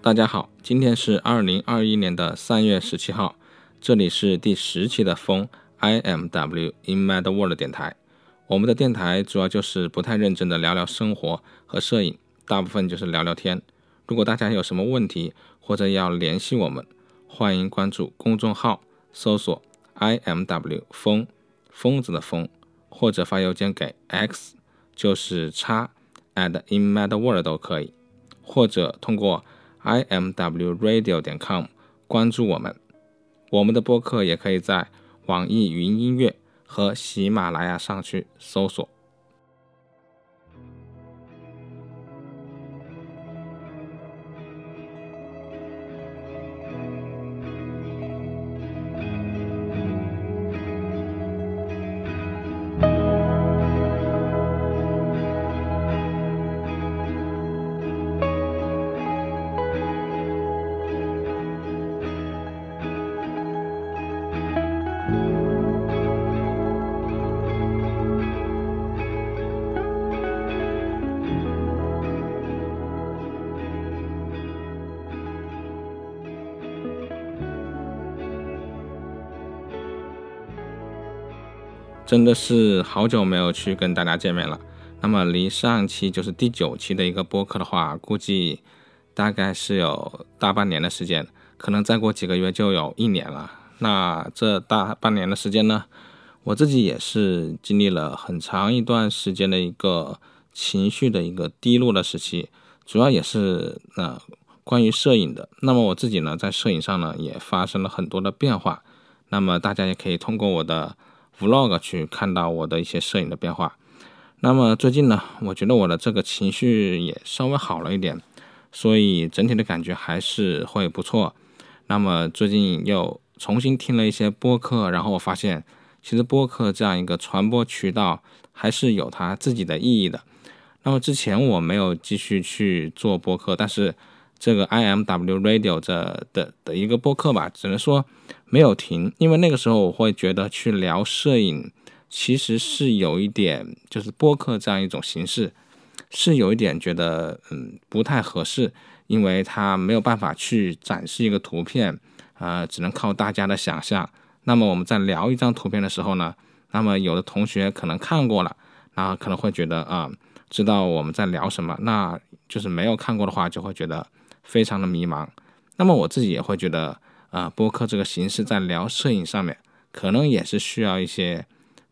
大家好，今天是二零二一年的三月十七号，这里是第十期的风 I M W in Mad World 电台。我们的电台主要就是不太认真的聊聊生活和摄影，大部分就是聊聊天。如果大家有什么问题或者要联系我们，欢迎关注公众号，搜索 I M W 风疯子的疯，或者发邮件给 x 就是叉 at in Mad World 都可以，或者通过。I m w radio 点 com 关注我们，我们的播客也可以在网易云音乐和喜马拉雅上去搜索。真的是好久没有去跟大家见面了。那么离上期就是第九期的一个播客的话，估计大概是有大半年的时间，可能再过几个月就有一年了。那这大半年的时间呢，我自己也是经历了很长一段时间的一个情绪的一个低落的时期，主要也是呃关于摄影的。那么我自己呢，在摄影上呢也发生了很多的变化。那么大家也可以通过我的。Vlog 去看到我的一些摄影的变化，那么最近呢，我觉得我的这个情绪也稍微好了一点，所以整体的感觉还是会不错。那么最近又重新听了一些播客，然后我发现，其实播客这样一个传播渠道还是有它自己的意义的。那么之前我没有继续去做播客，但是。这个 I M W Radio 这的的一个播客吧，只能说没有停，因为那个时候我会觉得去聊摄影，其实是有一点，就是播客这样一种形式，是有一点觉得嗯不太合适，因为它没有办法去展示一个图片，呃，只能靠大家的想象。那么我们在聊一张图片的时候呢，那么有的同学可能看过了，然后可能会觉得啊，知道我们在聊什么，那就是没有看过的话，就会觉得。非常的迷茫，那么我自己也会觉得，啊，播客这个形式在聊摄影上面，可能也是需要一些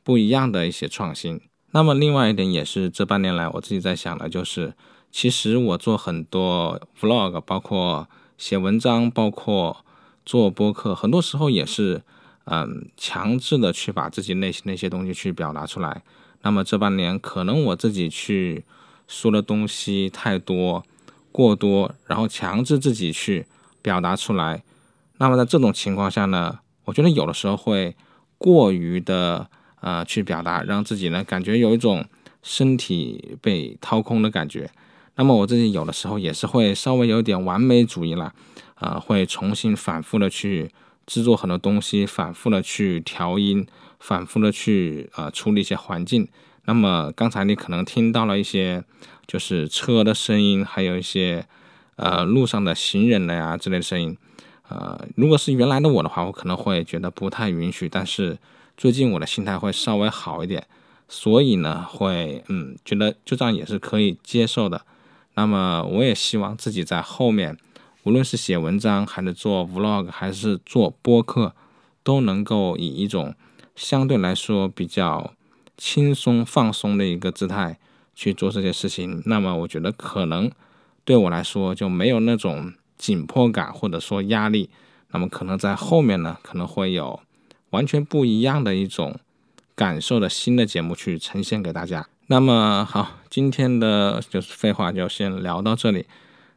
不一样的一些创新。那么另外一点也是这半年来我自己在想的，就是其实我做很多 vlog，包括写文章，包括做播客，很多时候也是，嗯，强制的去把自己内心的一些东西去表达出来。那么这半年可能我自己去说的东西太多。过多，然后强制自己去表达出来，那么在这种情况下呢，我觉得有的时候会过于的呃去表达，让自己呢感觉有一种身体被掏空的感觉。那么我自己有的时候也是会稍微有点完美主义了，啊，会重新反复的去制作很多东西，反复的去调音，反复的去呃处理一些环境。那么刚才你可能听到了一些。就是车的声音，还有一些呃路上的行人的呀之类的声音，呃，如果是原来的我的话，我可能会觉得不太允许。但是最近我的心态会稍微好一点，所以呢，会嗯觉得就这样也是可以接受的。那么我也希望自己在后面，无论是写文章，还是做 vlog，还是做播客，都能够以一种相对来说比较轻松放松的一个姿态。去做这些事情，那么我觉得可能对我来说就没有那种紧迫感或者说压力，那么可能在后面呢可能会有完全不一样的一种感受的新的节目去呈现给大家。那么好，今天的就是废话就先聊到这里。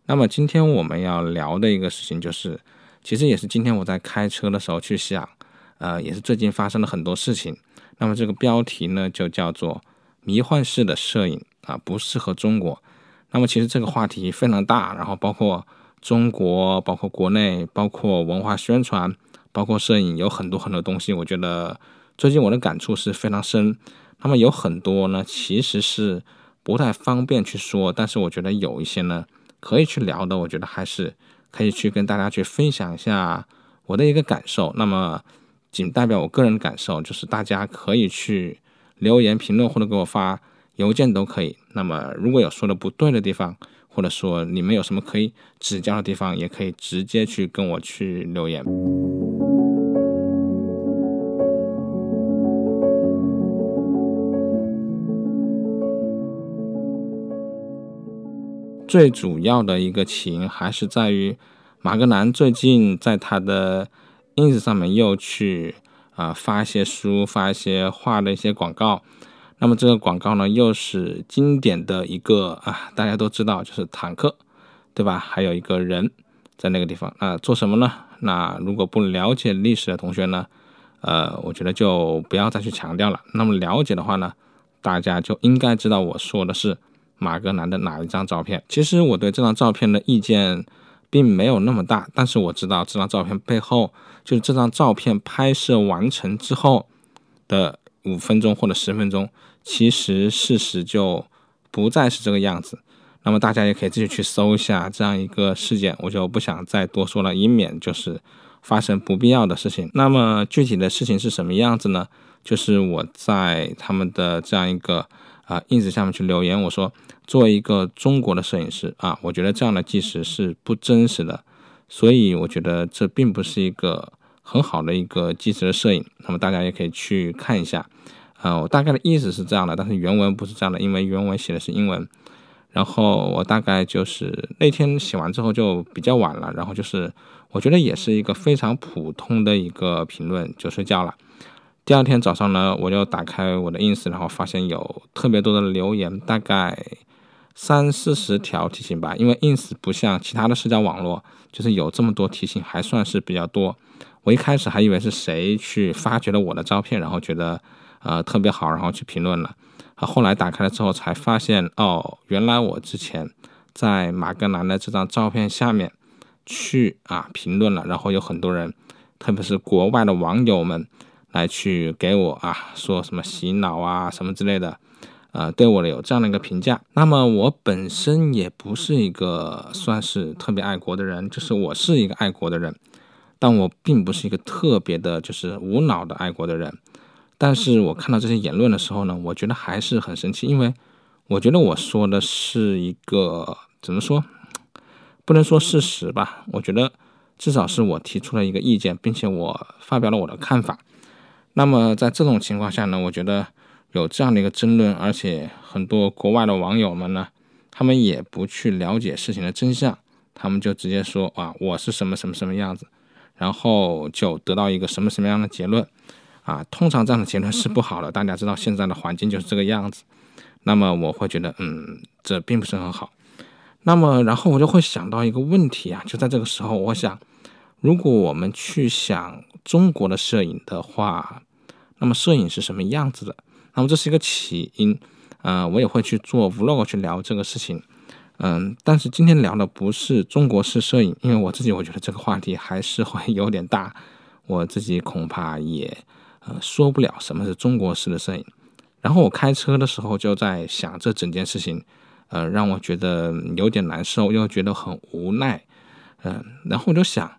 那么今天我们要聊的一个事情就是，其实也是今天我在开车的时候去想，呃，也是最近发生了很多事情。那么这个标题呢就叫做迷幻式的摄影。啊，不适合中国。那么其实这个话题非常大，然后包括中国，包括国内，包括文化宣传，包括摄影，有很多很多东西。我觉得最近我的感触是非常深。那么有很多呢，其实是不太方便去说，但是我觉得有一些呢，可以去聊的，我觉得还是可以去跟大家去分享一下我的一个感受。那么仅代表我个人的感受，就是大家可以去留言评论或者给我发邮件都可以。那么如果有说的不对的地方，或者说你们有什么可以指教的地方，也可以直接去跟我去留言。最主要的一个起因还是在于马格南最近在他的 ins 上面又去啊发一些书、发一些画的一些广告。那么这个广告呢，又是经典的一个啊，大家都知道就是坦克，对吧？还有一个人在那个地方啊，做什么呢？那如果不了解历史的同学呢，呃，我觉得就不要再去强调了。那么了解的话呢，大家就应该知道我说的是。马格南的哪一张照片？其实我对这张照片的意见并没有那么大，但是我知道这张照片背后，就是这张照片拍摄完成之后的五分钟或者十分钟，其实事实就不再是这个样子。那么大家也可以自己去搜一下这样一个事件，我就不想再多说了，以免就是发生不必要的事情。那么具体的事情是什么样子呢？就是我在他们的这样一个。啊，ins 下面去留言，我说，作为一个中国的摄影师啊，我觉得这样的纪实是不真实的，所以我觉得这并不是一个很好的一个纪实的摄影。那么大家也可以去看一下，啊，我大概的意思是这样的，但是原文不是这样的，因为原文写的是英文。然后我大概就是那天写完之后就比较晚了，然后就是我觉得也是一个非常普通的一个评论，就睡觉了。第二天早上呢，我就打开我的 ins，然后发现有特别多的留言，大概三四十条提醒吧。因为 ins 不像其他的社交网络，就是有这么多提醒，还算是比较多。我一开始还以为是谁去发掘了我的照片，然后觉得呃特别好，然后去评论了。后来打开了之后才发现，哦，原来我之前在马格南的这张照片下面去啊评论了，然后有很多人，特别是国外的网友们。来去给我啊说什么洗脑啊什么之类的，呃，对我有这样的一个评价。那么我本身也不是一个算是特别爱国的人，就是我是一个爱国的人，但我并不是一个特别的，就是无脑的爱国的人。但是我看到这些言论的时候呢，我觉得还是很生气，因为我觉得我说的是一个怎么说，不能说事实吧？我觉得至少是我提出了一个意见，并且我发表了我的看法。那么在这种情况下呢，我觉得有这样的一个争论，而且很多国外的网友们呢，他们也不去了解事情的真相，他们就直接说啊，我是什么什么什么样子，然后就得到一个什么什么样的结论啊。通常这样的结论是不好的，大家知道现在的环境就是这个样子。那么我会觉得，嗯，这并不是很好。那么然后我就会想到一个问题啊，就在这个时候，我想，如果我们去想中国的摄影的话。那么摄影是什么样子的？那么这是一个起因，嗯，我也会去做 vlog 去聊这个事情，嗯，但是今天聊的不是中国式摄影，因为我自己我觉得这个话题还是会有点大，我自己恐怕也呃说不了什么是中国式的摄影。然后我开车的时候就在想这整件事情，呃，让我觉得有点难受，又觉得很无奈，嗯，然后我就想。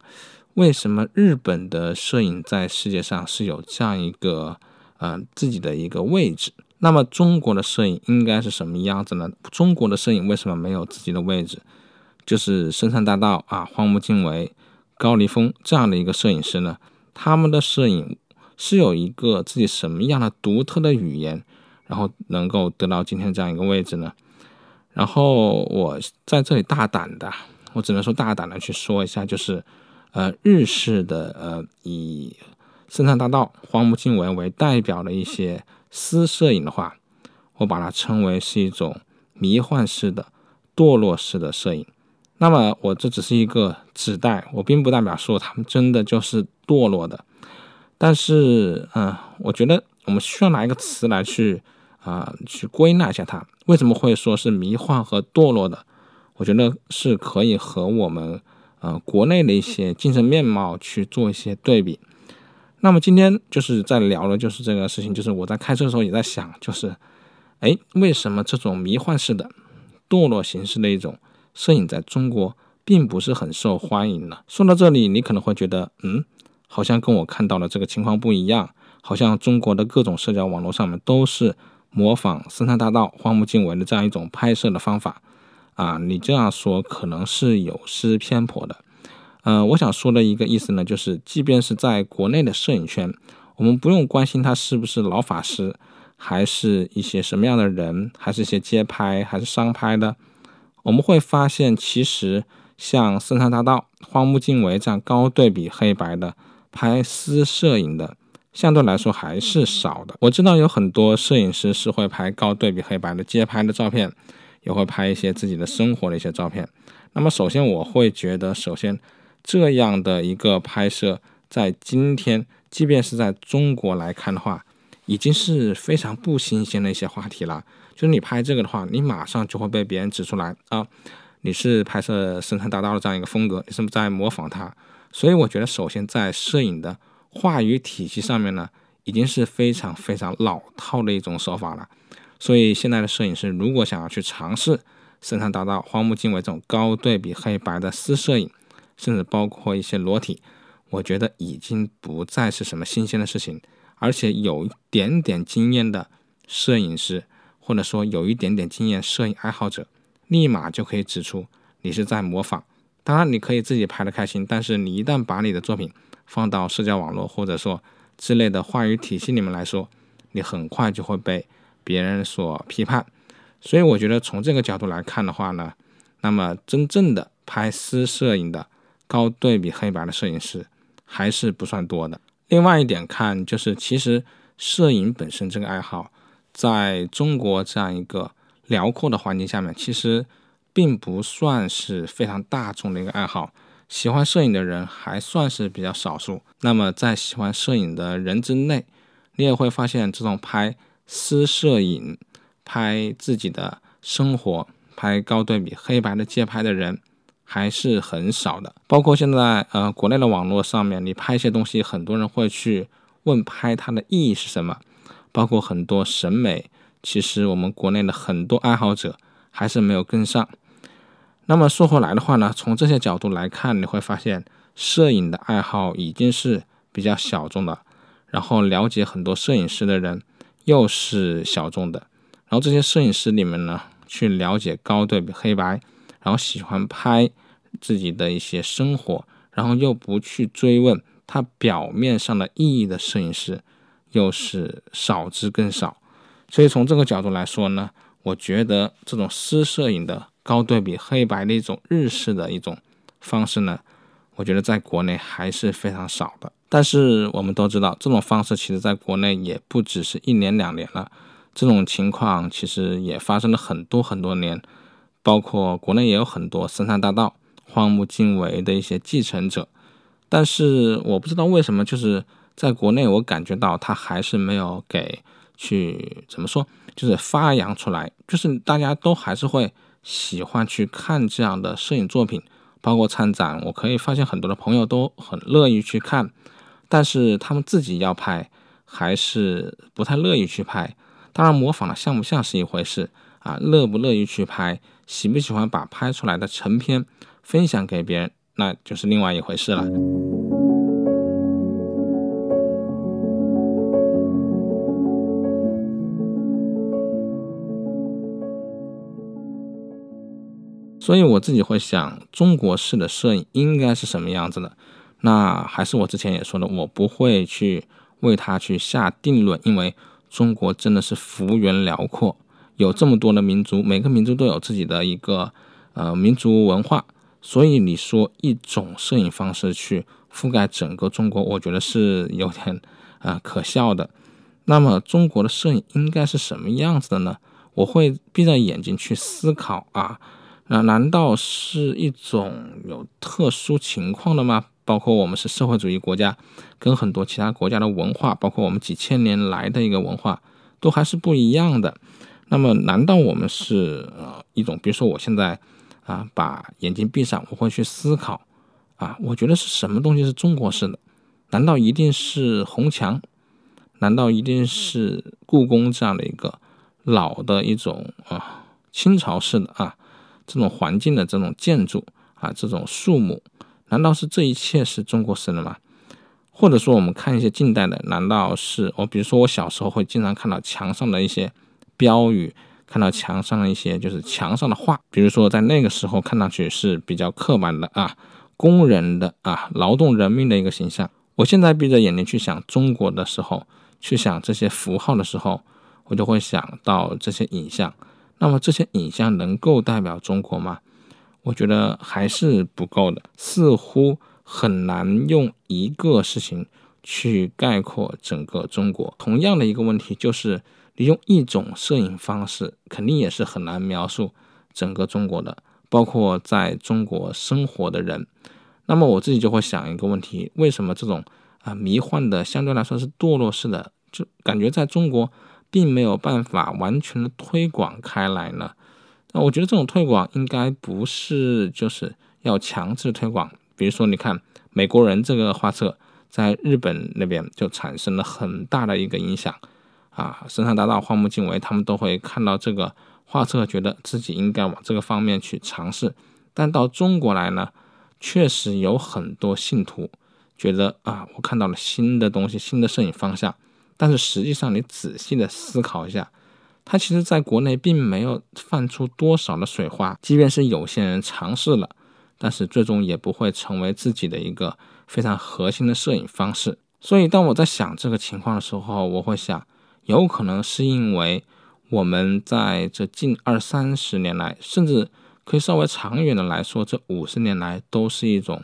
为什么日本的摄影在世界上是有这样一个呃自己的一个位置？那么中国的摄影应该是什么样子呢？中国的摄影为什么没有自己的位置？就是深山大道啊、荒木经惟、高黎峰这样的一个摄影师呢？他们的摄影是有一个自己什么样的独特的语言，然后能够得到今天这样一个位置呢？然后我在这里大胆的，我只能说大胆的去说一下，就是。呃，日式的呃，以深山大道、荒木经惟为代表的一些私摄影的话，我把它称为是一种迷幻式的、堕落式的摄影。那么，我这只是一个指代，我并不代表说他们真的就是堕落的。但是，嗯，我觉得我们需要拿一个词来去啊，去归纳一下它为什么会说是迷幻和堕落的。我觉得是可以和我们。呃，国内的一些精神面貌去做一些对比。那么今天就是在聊的，就是这个事情，就是我在开车的时候也在想，就是，哎，为什么这种迷幻式的、堕落形式的一种摄影在中国并不是很受欢迎呢。说到这里，你可能会觉得，嗯，好像跟我看到的这个情况不一样，好像中国的各种社交网络上面都是模仿森山大道、荒木经惟的这样一种拍摄的方法啊。你这样说可能是有失偏颇的。呃，我想说的一个意思呢，就是即便是在国内的摄影圈，我们不用关心他是不是老法师。还是一些什么样的人，还是一些街拍，还是商拍的，我们会发现，其实像森山大道、荒木经惟这样高对比黑白的拍私摄影的，相对来说还是少的。我知道有很多摄影师是会拍高对比黑白的街拍的照片，也会拍一些自己的生活的一些照片。那么，首先我会觉得，首先这样的一个拍摄，在今天，即便是在中国来看的话，已经是非常不新鲜的一些话题了。就是你拍这个的话，你马上就会被别人指出来啊，你是拍摄深山大道的这样一个风格，你是不是在模仿他？所以我觉得，首先在摄影的话语体系上面呢，已经是非常非常老套的一种手法了。所以现在的摄影师如果想要去尝试深山大道、荒木经惟这种高对比黑白的私摄影，甚至包括一些裸体，我觉得已经不再是什么新鲜的事情。而且有一点点经验的摄影师，或者说有一点点经验摄影爱好者，立马就可以指出你是在模仿。当然，你可以自己拍的开心，但是你一旦把你的作品放到社交网络或者说之类的话语体系里面来说，你很快就会被别人所批判。所以，我觉得从这个角度来看的话呢，那么真正的拍私摄影的高对比黑白的摄影师还是不算多的。另外一点看，就是其实摄影本身这个爱好，在中国这样一个辽阔的环境下面，其实并不算是非常大众的一个爱好。喜欢摄影的人还算是比较少数。那么在喜欢摄影的人之内，你也会发现，这种拍私摄影、拍自己的生活、拍高对比黑白的街拍的人。还是很少的，包括现在呃国内的网络上面，你拍一些东西，很多人会去问拍它的意义是什么，包括很多审美，其实我们国内的很多爱好者还是没有跟上。那么说回来的话呢，从这些角度来看，你会发现摄影的爱好已经是比较小众的，然后了解很多摄影师的人又是小众的，然后这些摄影师里面呢，去了解高对比黑白。然后喜欢拍自己的一些生活，然后又不去追问它表面上的意义的摄影师，又是少之更少。所以从这个角度来说呢，我觉得这种私摄影的高对比黑白的一种日式的一种方式呢，我觉得在国内还是非常少的。但是我们都知道，这种方式其实在国内也不只是一年两年了，这种情况其实也发生了很多很多年。包括国内也有很多森山大道、荒木经惟的一些继承者，但是我不知道为什么，就是在国内我感觉到他还是没有给去怎么说，就是发扬出来，就是大家都还是会喜欢去看这样的摄影作品，包括参展，我可以发现很多的朋友都很乐意去看，但是他们自己要拍还是不太乐意去拍。当然，模仿的像不像是一回事啊，乐不乐意去拍。喜不喜欢把拍出来的成片分享给别人，那就是另外一回事了。所以我自己会想，中国式的摄影应该是什么样子的？那还是我之前也说的，我不会去为它去下定论，因为中国真的是幅员辽阔。有这么多的民族，每个民族都有自己的一个呃民族文化，所以你说一种摄影方式去覆盖整个中国，我觉得是有点啊可笑的。那么中国的摄影应该是什么样子的呢？我会闭着眼睛去思考啊，那难道是一种有特殊情况的吗？包括我们是社会主义国家，跟很多其他国家的文化，包括我们几千年来的一个文化，都还是不一样的。那么，难道我们是呃一种，比如说我现在啊把眼睛闭上，我会去思考啊，我觉得是什么东西是中国式的？难道一定是红墙？难道一定是故宫这样的一个老的一种啊清朝式的啊这种环境的这种建筑啊，这种树木，难道是这一切是中国式的吗？或者说，我们看一些近代的，难道是我？比如说，我小时候会经常看到墙上的一些标语，看到墙上的一些就是墙上的画，比如说在那个时候看上去是比较刻板的啊，工人的啊，劳动人民的一个形象。我现在闭着眼睛去想中国的时候，去想这些符号的时候，我就会想到这些影像。那么这些影像能够代表中国吗？我觉得还是不够的，似乎很难用一个事情去概括整个中国。同样的一个问题就是，用一种摄影方式，肯定也是很难描述整个中国的，包括在中国生活的人。那么我自己就会想一个问题：为什么这种啊迷幻的相对来说是堕落式的，就感觉在中国并没有办法完全的推广开来呢？那我觉得这种推广应该不是就是要强制推广。比如说，你看美国人这个画册在日本那边就产生了很大的一个影响啊，深山大道、荒木经惟他们都会看到这个画册，觉得自己应该往这个方面去尝试。但到中国来呢？确实有很多信徒觉得啊，我看到了新的东西，新的摄影方向。但是实际上，你仔细的思考一下，它其实在国内并没有泛出多少的水花。即便是有些人尝试了，但是最终也不会成为自己的一个非常核心的摄影方式。所以，当我在想这个情况的时候，我会想，有可能是因为我们在这近二三十年来，甚至。可以稍微长远的来说，这五十年来都是一种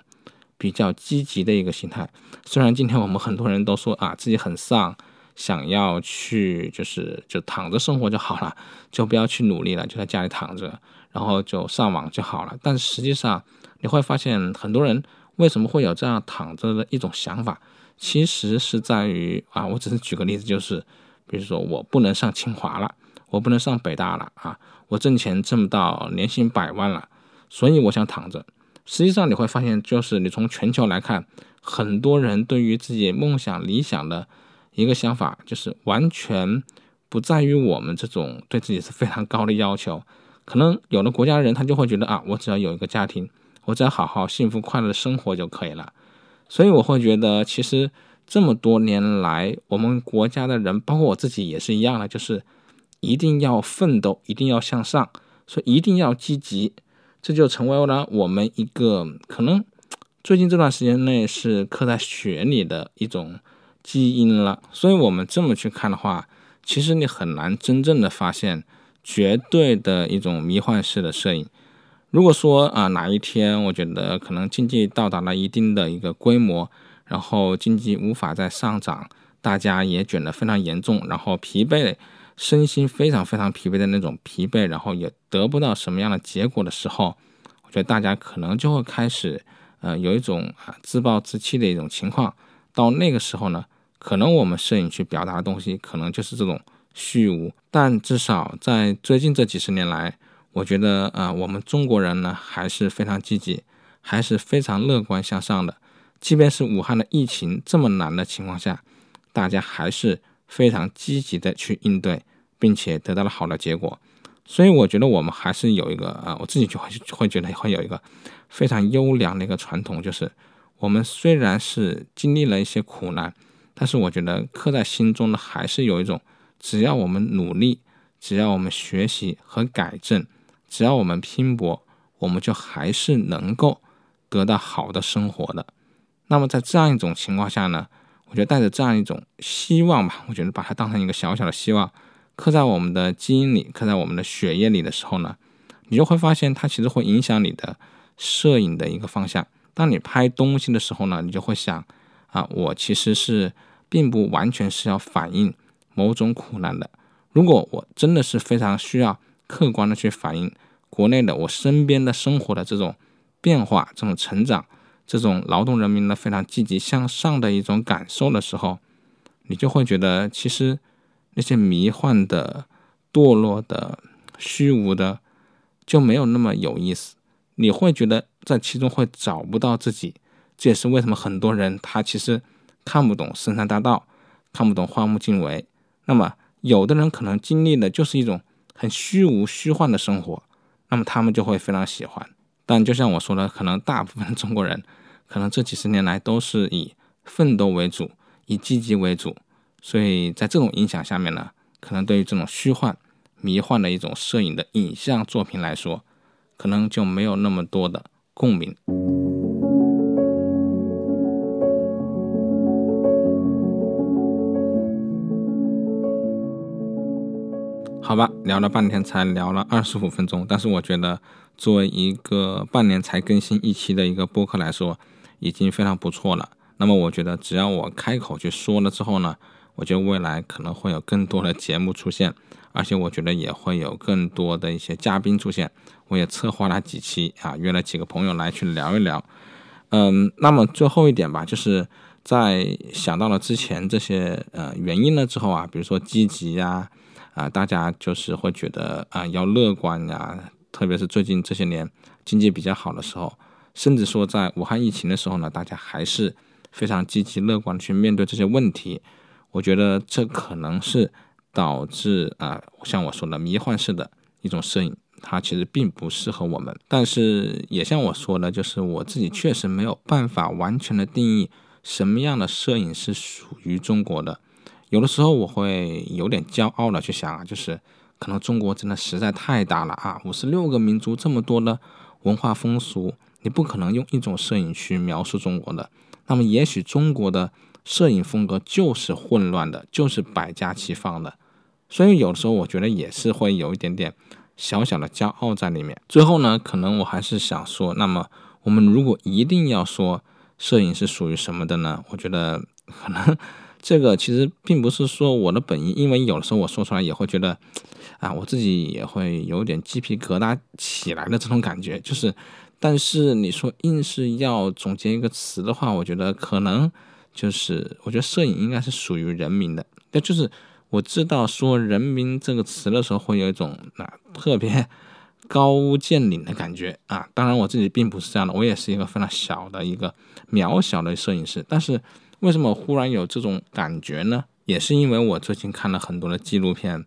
比较积极的一个心态。虽然今天我们很多人都说啊自己很丧，想要去就是就躺着生活就好了，就不要去努力了，就在家里躺着，然后就上网就好了。但实际上你会发现，很多人为什么会有这样躺着的一种想法，其实是在于啊，我只是举个例子，就是比如说我不能上清华了。我不能上北大了啊！我挣钱挣不到年薪百万了，所以我想躺着。实际上你会发现，就是你从全球来看，很多人对于自己梦想理想的一个想法，就是完全不在于我们这种对自己是非常高的要求。可能有的国家的人他就会觉得啊，我只要有一个家庭，我只要好好幸福快乐的生活就可以了。所以我会觉得，其实这么多年来，我们国家的人，包括我自己也是一样的，就是。一定要奋斗，一定要向上，所以一定要积极，这就成为了我们一个可能最近这段时间内是刻在血里的一种基因了。所以，我们这么去看的话，其实你很难真正的发现绝对的一种迷幻式的摄影。如果说啊，哪一天我觉得可能经济到达了一定的一个规模，然后经济无法再上涨，大家也卷得非常严重，然后疲惫。身心非常非常疲惫的那种疲惫，然后也得不到什么样的结果的时候，我觉得大家可能就会开始，呃，有一种啊自暴自弃的一种情况。到那个时候呢，可能我们摄影去表达的东西，可能就是这种虚无。但至少在最近这几十年来，我觉得啊，我们中国人呢还是非常积极，还是非常乐观向上的。即便是武汉的疫情这么难的情况下，大家还是。非常积极的去应对，并且得到了好的结果，所以我觉得我们还是有一个啊，我自己就会会觉得会有一个非常优良的一个传统，就是我们虽然是经历了一些苦难，但是我觉得刻在心中的还是有一种，只要我们努力，只要我们学习和改正，只要我们拼搏，我们就还是能够得到好的生活的。那么在这样一种情况下呢？我觉得带着这样一种希望吧，我觉得把它当成一个小小的希望，刻在我们的基因里，刻在我们的血液里的时候呢，你就会发现它其实会影响你的摄影的一个方向。当你拍东西的时候呢，你就会想啊，我其实是并不完全是要反映某种苦难的。如果我真的是非常需要客观的去反映国内的我身边的生活的这种变化、这种成长。这种劳动人民的非常积极向上的一种感受的时候，你就会觉得，其实那些迷幻的、堕落的、虚无的就没有那么有意思。你会觉得在其中会找不到自己，这也是为什么很多人他其实看不懂深山大道，看不懂荒木经惟。那么有的人可能经历的就是一种很虚无、虚幻的生活，那么他们就会非常喜欢。但就像我说的，可能大部分中国人，可能这几十年来都是以奋斗为主，以积极为主，所以在这种影响下面呢，可能对于这种虚幻、迷幻的一种摄影的影像作品来说，可能就没有那么多的共鸣。好吧，聊了半天才聊了二十五分钟，但是我觉得作为一个半年才更新一期的一个播客来说，已经非常不错了。那么我觉得只要我开口去说了之后呢，我觉得未来可能会有更多的节目出现，而且我觉得也会有更多的一些嘉宾出现。我也策划了几期啊，约了几个朋友来去聊一聊。嗯，那么最后一点吧，就是在想到了之前这些呃原因了之后啊，比如说积极呀。啊大家就是会觉得啊，要乐观呀，特别是最近这些年经济比较好的时候，甚至说在武汉疫情的时候呢，大家还是非常积极乐观去面对这些问题。我觉得这可能是导致啊，像我说的迷幻式的一种摄影，它其实并不适合我们。但是也像我说的，就是我自己确实没有办法完全的定义什么样的摄影是属于中国的。有的时候我会有点骄傲的去想啊，就是可能中国真的实在太大了啊，五十六个民族这么多的文化风俗，你不可能用一种摄影去描述中国的。那么也许中国的摄影风格就是混乱的，就是百家齐放的。所以有的时候我觉得也是会有一点点小小的骄傲在里面。最后呢，可能我还是想说，那么我们如果一定要说摄影是属于什么的呢？我觉得可能。这个其实并不是说我的本意，因为有的时候我说出来也会觉得，啊，我自己也会有点鸡皮疙瘩起来的这种感觉。就是，但是你说硬是要总结一个词的话，我觉得可能就是，我觉得摄影应该是属于人民的。那就是我知道说“人民”这个词的时候，会有一种啊特别高屋建瓴的感觉啊。当然我自己并不是这样的，我也是一个非常小的一个渺小的摄影师，但是。为什么忽然有这种感觉呢？也是因为我最近看了很多的纪录片，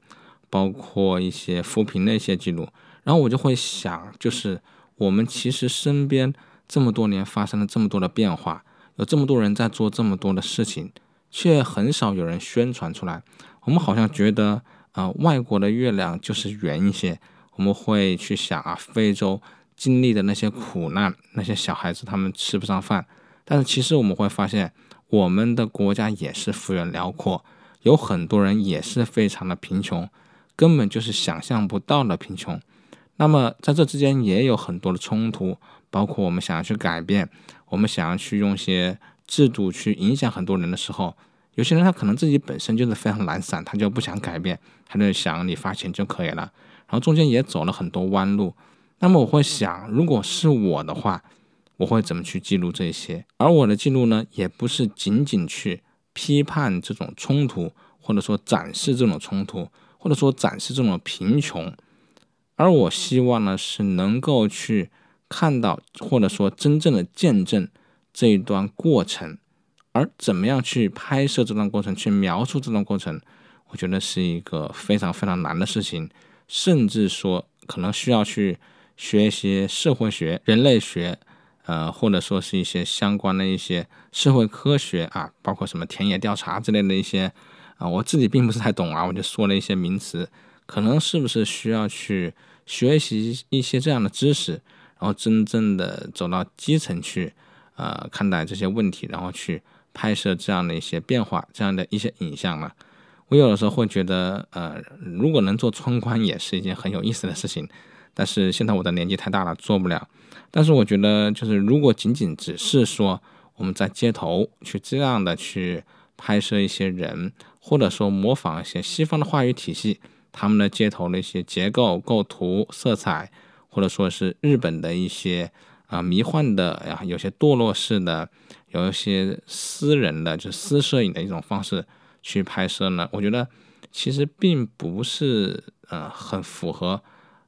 包括一些扶贫的一些记录，然后我就会想，就是我们其实身边这么多年发生了这么多的变化，有这么多人在做这么多的事情，却很少有人宣传出来。我们好像觉得，啊，外国的月亮就是圆一些。我们会去想啊，非洲经历的那些苦难，那些小孩子他们吃不上饭，但是其实我们会发现。我们的国家也是幅员辽阔，有很多人也是非常的贫穷，根本就是想象不到的贫穷。那么在这之间也有很多的冲突，包括我们想要去改变，我们想要去用些制度去影响很多人的时候，有些人他可能自己本身就是非常懒散，他就不想改变，他就想你发钱就可以了。然后中间也走了很多弯路。那么我会想，如果是我的话。我会怎么去记录这些？而我的记录呢，也不是仅仅去批判这种冲突，或者说展示这种冲突，或者说展示这种贫穷。而我希望呢，是能够去看到，或者说真正的见证这一段过程。而怎么样去拍摄这段过程，去描述这段过程，我觉得是一个非常非常难的事情，甚至说可能需要去学一些社会学、人类学。呃，或者说是一些相关的一些社会科学啊，包括什么田野调查之类的一些啊，我自己并不是太懂啊，我就说了一些名词，可能是不是需要去学习一些这样的知识，然后真正的走到基层去，呃，看待这些问题，然后去拍摄这样的一些变化，这样的一些影像呢？我有的时候会觉得，呃，如果能做村官，也是一件很有意思的事情。但是现在我的年纪太大了，做不了。但是我觉得，就是如果仅仅只是说我们在街头去这样的去拍摄一些人，或者说模仿一些西方的话语体系，他们的街头的一些结构、构图、色彩，或者说是日本的一些啊迷幻的呀，有些堕落式的，有一些私人的就私摄影的一种方式去拍摄呢，我觉得其实并不是呃很符合。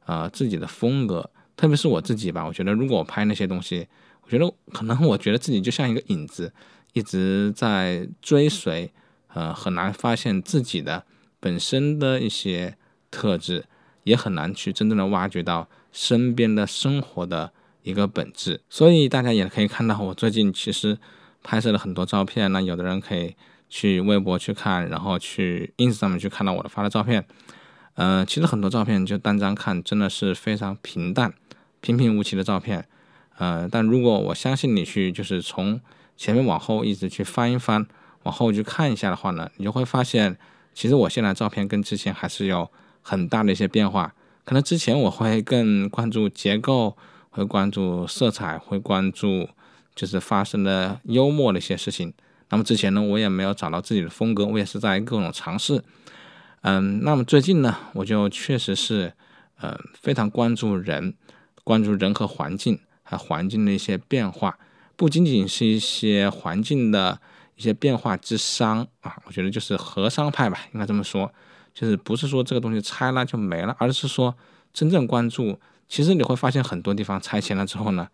呃，自己的风格，特别是我自己吧，我觉得如果我拍那些东西，我觉得可能我觉得自己就像一个影子，一直在追随，呃，很难发现自己的本身的一些特质，也很难去真正的挖掘到身边的生活的一个本质。所以大家也可以看到，我最近其实拍摄了很多照片。那有的人可以去微博去看，然后去 ins 上面去看到我的发的照片。嗯，其实很多照片就单张看，真的是非常平淡、平平无奇的照片。呃，但如果我相信你去，就是从前面往后一直去翻一翻，往后去看一下的话呢，你就会发现，其实我现在照片跟之前还是有很大的一些变化。可能之前我会更关注结构，会关注色彩，会关注就是发生的幽默的一些事情。那么之前呢，我也没有找到自己的风格，我也是在各种尝试。嗯，那么最近呢，我就确实是，呃，非常关注人，关注人和环境，和环境的一些变化，不仅仅是一些环境的一些变化之商啊，我觉得就是和商派吧，应该这么说，就是不是说这个东西拆了就没了，而是说真正关注，其实你会发现很多地方拆迁了之后呢，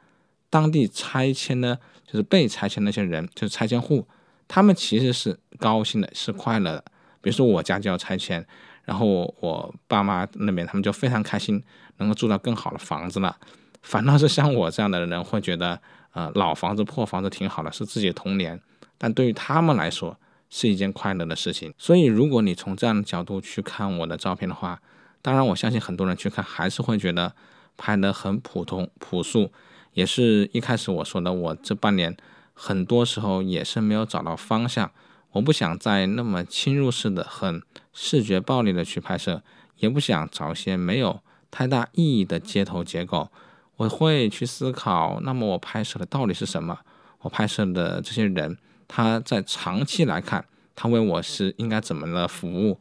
当地拆迁的，就是被拆迁那些人，就是拆迁户，他们其实是高兴的，是快乐的。比如说我家就要拆迁，然后我爸妈那边他们就非常开心，能够住到更好的房子了。反倒是像我这样的人会觉得，呃，老房子破房子挺好的，是自己的童年。但对于他们来说是一件快乐的事情。所以如果你从这样的角度去看我的照片的话，当然我相信很多人去看还是会觉得拍的很普通朴素。也是一开始我说的，我这半年很多时候也是没有找到方向。我不想再那么侵入式的、很视觉暴力的去拍摄，也不想找一些没有太大意义的街头结构。我会去思考，那么我拍摄的到底是什么？我拍摄的这些人，他在长期来看，他为我是应该怎么的服务？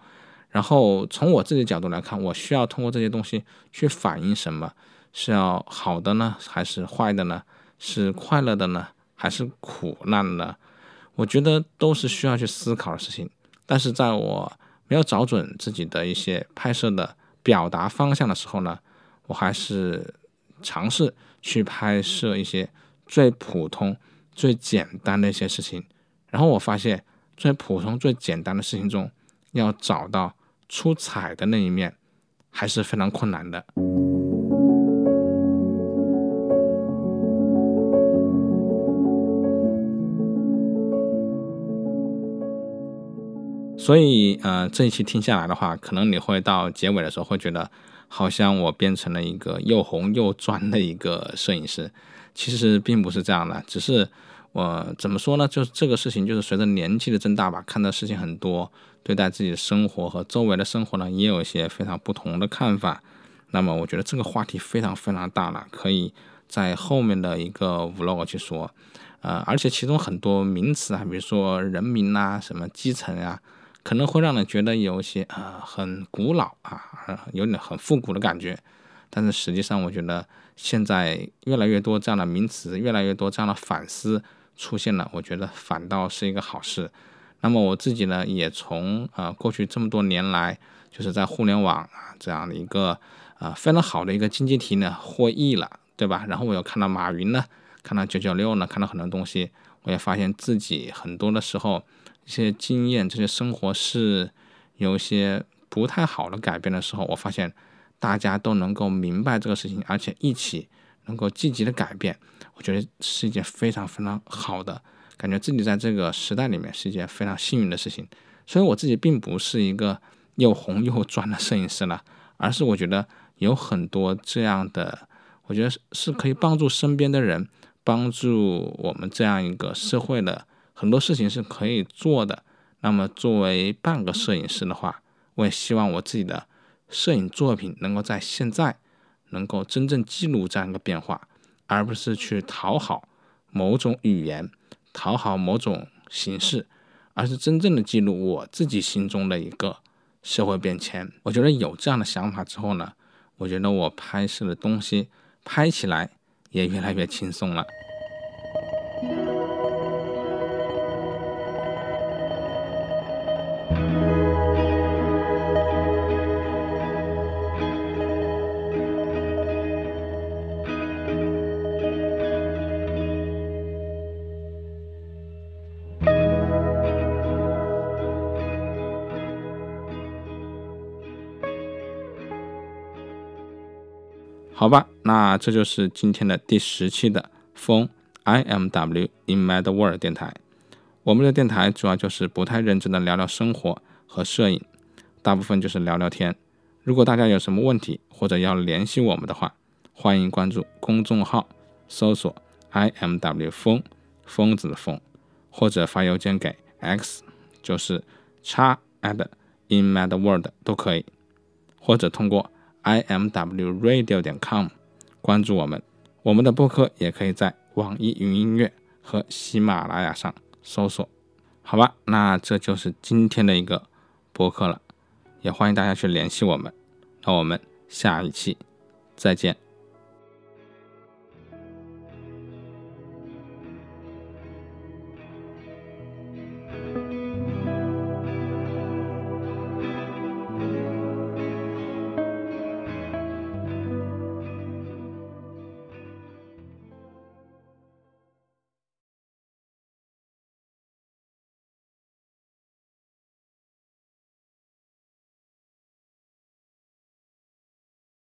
然后从我自己的角度来看，我需要通过这些东西去反映什么？是要好的呢，还是坏的呢？是快乐的呢，还是苦难呢？我觉得都是需要去思考的事情，但是在我没有找准自己的一些拍摄的表达方向的时候呢，我还是尝试去拍摄一些最普通、最简单的一些事情。然后我发现，最普通、最简单的事情中，要找到出彩的那一面，还是非常困难的。所以，呃，这一期听下来的话，可能你会到结尾的时候会觉得，好像我变成了一个又红又专的一个摄影师。其实并不是这样的，只是我怎么说呢？就是这个事情，就是随着年纪的增大吧，看到事情很多，对待自己的生活和周围的生活呢，也有一些非常不同的看法。那么，我觉得这个话题非常非常大了，可以在后面的一个 vlog 去说。呃，而且其中很多名词啊，比如说人民啊，什么基层啊。可能会让人觉得有些啊很古老啊，有点很复古的感觉，但是实际上我觉得现在越来越多这样的名词，越来越多这样的反思出现了，我觉得反倒是一个好事。那么我自己呢，也从呃过去这么多年来，就是在互联网啊这样的一个呃非常好的一个经济体呢获益了，对吧？然后我又看到马云呢，看到九九六呢，看到很多东西，我也发现自己很多的时候。一些经验，这些生活是有一些不太好的改变的时候，我发现大家都能够明白这个事情，而且一起能够积极的改变，我觉得是一件非常非常好的，感觉自己在这个时代里面是一件非常幸运的事情。所以我自己并不是一个又红又专的摄影师了，而是我觉得有很多这样的，我觉得是可以帮助身边的人，帮助我们这样一个社会的。很多事情是可以做的。那么，作为半个摄影师的话，我也希望我自己的摄影作品能够在现在能够真正记录这样一个变化，而不是去讨好某种语言、讨好某种形式，而是真正的记录我自己心中的一个社会变迁。我觉得有这样的想法之后呢，我觉得我拍摄的东西拍起来也越来越轻松了。好吧，那这就是今天的第十期的风 I M W in Mad World 电台。我们的电台主要就是不太认真的聊聊生活和摄影，大部分就是聊聊天。如果大家有什么问题或者要联系我们的话，欢迎关注公众号，搜索 I M W 风疯子的疯，或者发邮件给 x 就是叉 at in mad world 都可以，或者通过 i m w radio 点 com 关注我们。我们的播客也可以在网易云音乐和喜马拉雅上。搜索，好吧，那这就是今天的一个播客了，也欢迎大家去联系我们，那我们下一期再见。